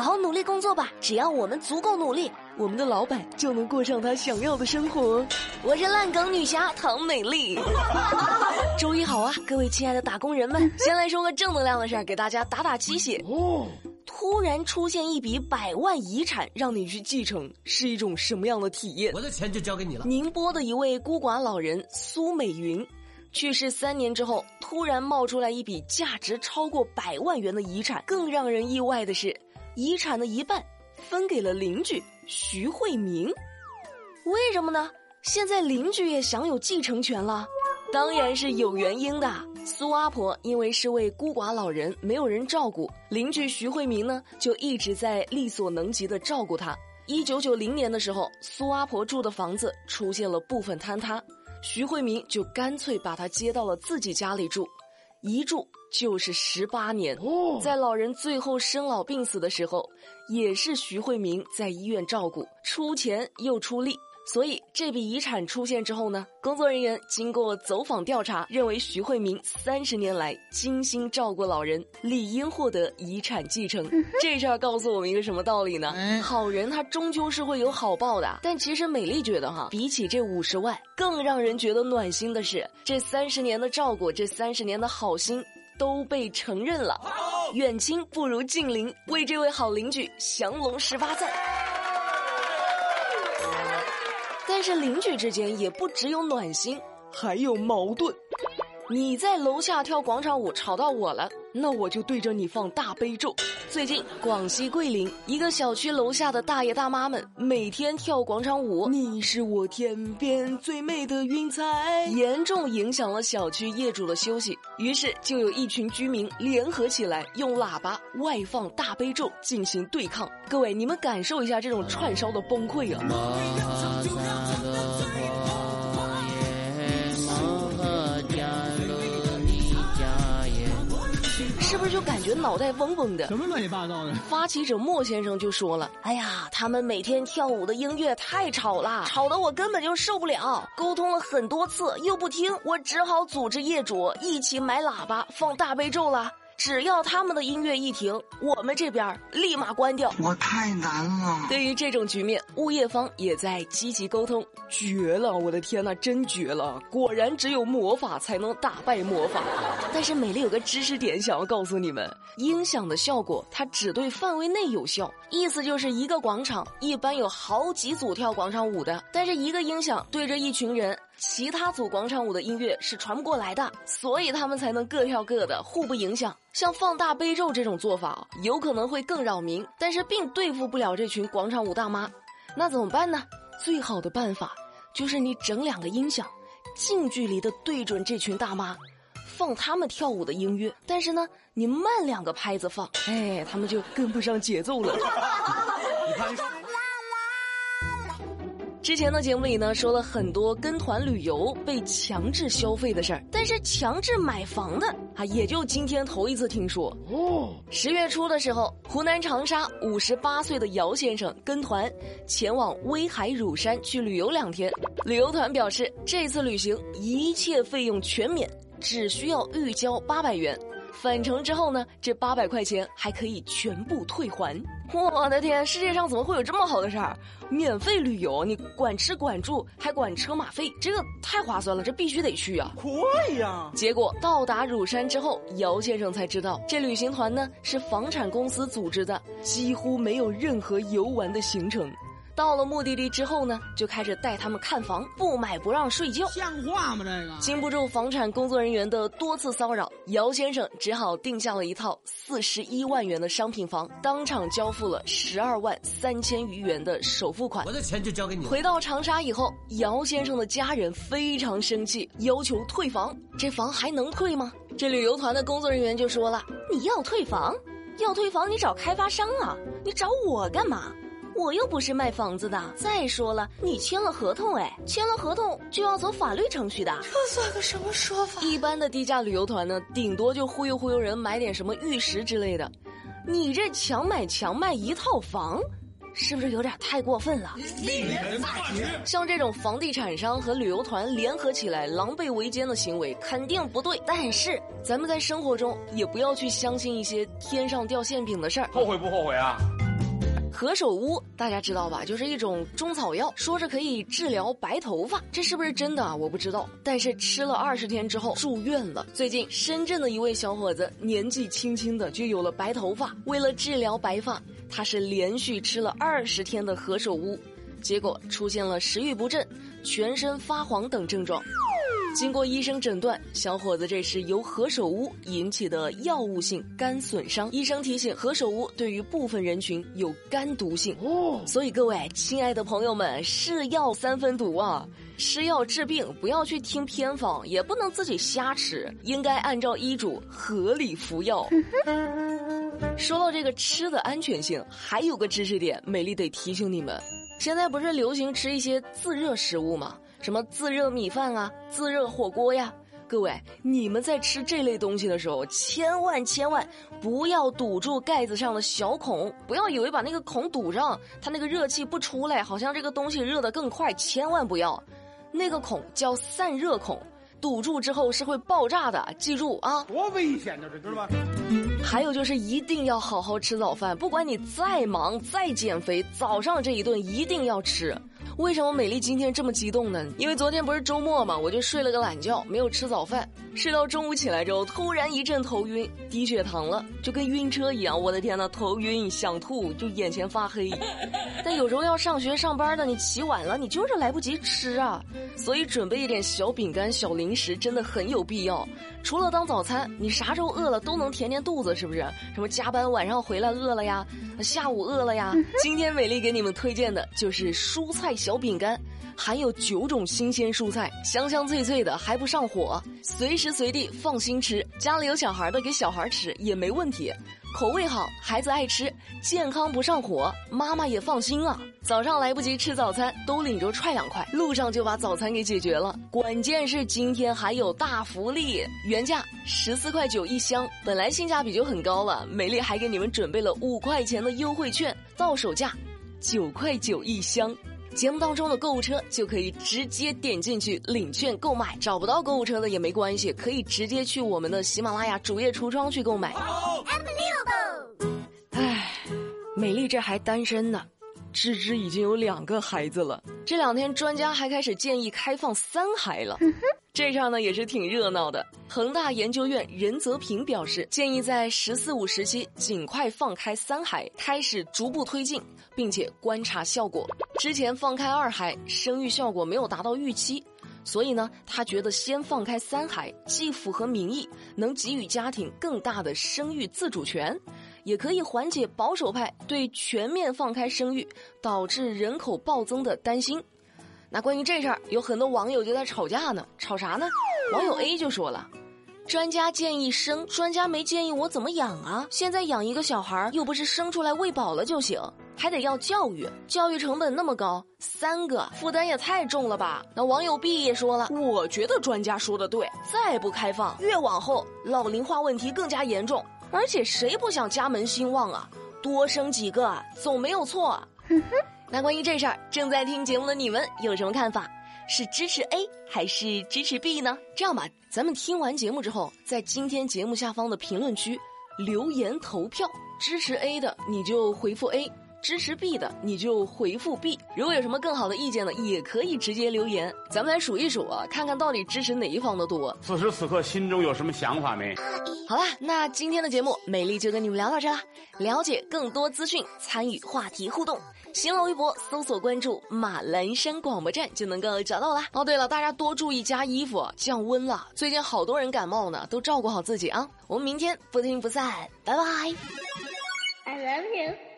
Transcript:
好好努力工作吧，只要我们足够努力，我们的老板就能过上他想要的生活。我是烂梗女侠唐美丽。周一好啊，各位亲爱的打工人们，先来说个正能量的事儿，给大家打打鸡血。哦，突然出现一笔百万遗产让你去继承，是一种什么样的体验？我的钱就交给你了。宁波的一位孤寡老人苏美云，去世三年之后，突然冒出来一笔价值超过百万元的遗产。更让人意外的是，遗产的一半分给了邻居徐慧明。为什么呢？现在邻居也享有继承权了。当然是有原因的。苏阿婆因为是位孤寡老人，没有人照顾，邻居徐慧明呢就一直在力所能及的照顾她。一九九零年的时候，苏阿婆住的房子出现了部分坍塌，徐慧明就干脆把她接到了自己家里住，一住就是十八年。在老人最后生老病死的时候，也是徐慧明在医院照顾，出钱又出力。所以这笔遗产出现之后呢，工作人员经过走访调查，认为徐慧明三十年来精心照顾老人，理应获得遗产继承。这事儿告诉我们一个什么道理呢？好人他终究是会有好报的。但其实美丽觉得哈，比起这五十万，更让人觉得暖心的是，这三十年的照顾，这三十年的好心都被承认了。远亲不如近邻，为这位好邻居降龙十八赞。但是邻居之间也不只有暖心，还有矛盾。你在楼下跳广场舞吵到我了，那我就对着你放大悲咒。最近广西桂林一个小区楼下的大爷大妈们每天跳广场舞，你是我天边最美的云彩，严重影响了小区业主的休息。于是就有一群居民联合起来，用喇叭外放大悲咒进行对抗。各位，你们感受一下这种串烧的崩溃啊！不是就感觉脑袋嗡嗡的？什么乱七八糟的？发起者莫先生就说了：“哎呀，他们每天跳舞的音乐太吵了，吵得我根本就受不了。沟通了很多次又不听，我只好组织业主一起买喇叭放大悲咒了。”只要他们的音乐一停，我们这边立马关掉。我太难了。对于这种局面，物业方也在积极沟通。绝了！我的天呐，真绝了！果然只有魔法才能打败魔法。但是美丽有个知识点想要告诉你们：音响的效果它只对范围内有效，意思就是一个广场一般有好几组跳广场舞的，但是一个音响对着一群人。其他组广场舞的音乐是传不过来的，所以他们才能各跳各的，互不影响。像放大悲咒这种做法，有可能会更扰民，但是并对付不了这群广场舞大妈。那怎么办呢？最好的办法就是你整两个音响，近距离的对准这群大妈，放他们跳舞的音乐。但是呢，你慢两个拍子放，哎，他们就跟不上节奏了。你看。之前的节目里呢，说了很多跟团旅游被强制消费的事儿，但是强制买房的啊，也就今天头一次听说。哦，十月初的时候，湖南长沙五十八岁的姚先生跟团前往威海乳山去旅游两天，旅游团表示这次旅行一切费用全免，只需要预交八百元。返程之后呢，这八百块钱还可以全部退还。我的天，世界上怎么会有这么好的事儿？免费旅游，你管吃管住，还管车马费，这个太划算了，这必须得去啊！快呀！结果到达乳山之后，姚先生才知道，这旅行团呢是房产公司组织的，几乎没有任何游玩的行程。到了目的地之后呢，就开始带他们看房，不买不让睡觉，像话吗？这个经不住房产工作人员的多次骚扰，姚先生只好定下了一套四十一万元的商品房，当场交付了十二万三千余元的首付款。我的钱就交给你。回到长沙以后，姚先生的家人非常生气，要求退房。这房还能退吗？这旅游团的工作人员就说了：“你要退房，要退房你找开发商啊，你找我干嘛？”我又不是卖房子的。再说了，你签了合同，哎，签了合同就要走法律程序的。这算个什么说法？一般的低价旅游团呢，顶多就忽悠忽悠人买点什么玉石之类的。你这强买强卖一套房，是不是有点太过分了？令人发指！像这种房地产商和旅游团联合起来狼狈为奸的行为，肯定不对。但是咱们在生活中也不要去相信一些天上掉馅饼的事儿。后悔不后悔啊？何首乌大家知道吧？就是一种中草药，说是可以治疗白头发，这是不是真的啊？我不知道。但是吃了二十天之后住院了。最近深圳的一位小伙子年纪轻轻的就有了白头发，为了治疗白发，他是连续吃了二十天的何首乌，结果出现了食欲不振、全身发黄等症状。经过医生诊断，小伙子这是由何首乌引起的药物性肝损伤。医生提醒，何首乌对于部分人群有肝毒性哦，所以各位亲爱的朋友们，是药三分毒啊！吃药治病不要去听偏方，也不能自己瞎吃，应该按照医嘱合理服药。说到这个吃的安全性，还有个知识点，美丽得提醒你们：现在不是流行吃一些自热食物吗？什么自热米饭啊，自热火锅呀？各位，你们在吃这类东西的时候，千万千万不要堵住盖子上的小孔，不要以为把那个孔堵上，它那个热气不出来，好像这个东西热得更快。千万不要，那个孔叫散热孔，堵住之后是会爆炸的，记住啊！多危险呢，这知道吧？还有就是一定要好好吃早饭，不管你再忙再减肥，早上这一顿一定要吃。为什么美丽今天这么激动呢？因为昨天不是周末嘛，我就睡了个懒觉，没有吃早饭，睡到中午起来之后，突然一阵头晕，低血糖了，就跟晕车一样。我的天呐，头晕想吐，就眼前发黑。但有时候要上学上班的，你起晚了，你就是来不及吃啊。所以准备一点小饼干、小零食真的很有必要。除了当早餐，你啥时候饿了都能填填肚子，是不是？什么加班晚上回来饿了呀，下午饿了呀？今天美丽给你们推荐的就是蔬菜小饼干，含有九种新鲜蔬菜，香香脆脆的，还不上火，随随时随地放心吃。家里有小孩的给小孩吃也没问题。口味好，孩子爱吃，健康不上火，妈妈也放心啊。早上来不及吃早餐，都领着踹两块，路上就把早餐给解决了。关键是今天还有大福利，原价十四块九一箱，本来性价比就很高了。美丽还给你们准备了五块钱的优惠券，到手价九块九一箱。节目当中的购物车就可以直接点进去领券购买，找不到购物车的也没关系，可以直接去我们的喜马拉雅主页橱窗去购买。唉，美丽这还单身呢，芝芝已经有两个孩子了。这两天专家还开始建议开放三孩了，这上呢也是挺热闹的。恒大研究院任泽平表示，建议在“十四五”时期尽快放开三孩，开始逐步推进，并且观察效果。之前放开二孩，生育效果没有达到预期，所以呢，他觉得先放开三孩，既符合民意，能给予家庭更大的生育自主权，也可以缓解保守派对全面放开生育导致人口暴增的担心。那关于这事儿，有很多网友就在吵架呢，吵啥呢？网友 A 就说了。专家建议生，专家没建议我怎么养啊？现在养一个小孩又不是生出来喂饱了就行，还得要教育，教育成本那么高，三个负担也太重了吧？那网友 B 也说了，我觉得专家说的对，再不开放，越往后老龄化问题更加严重，而且谁不想家门兴旺啊？多生几个总没有错。哼 哼那关于这事儿，正在听节目的你们有什么看法？是支持 A 还是支持 B 呢？这样吧，咱们听完节目之后，在今天节目下方的评论区留言投票，支持 A 的你就回复 A，支持 B 的你就回复 B。如果有什么更好的意见呢，也可以直接留言。咱们来数一数啊，看看到底支持哪一方的多。此时此刻心中有什么想法没？好啦，那今天的节目美丽就跟你们聊到这啦。了解更多资讯，参与话题互动。新浪微博搜索关注马栏山广播站就能够找到啦。哦，对了，大家多注意加衣服，降温了。最近好多人感冒呢，都照顾好自己啊。我们明天不听不散，拜拜。I love you.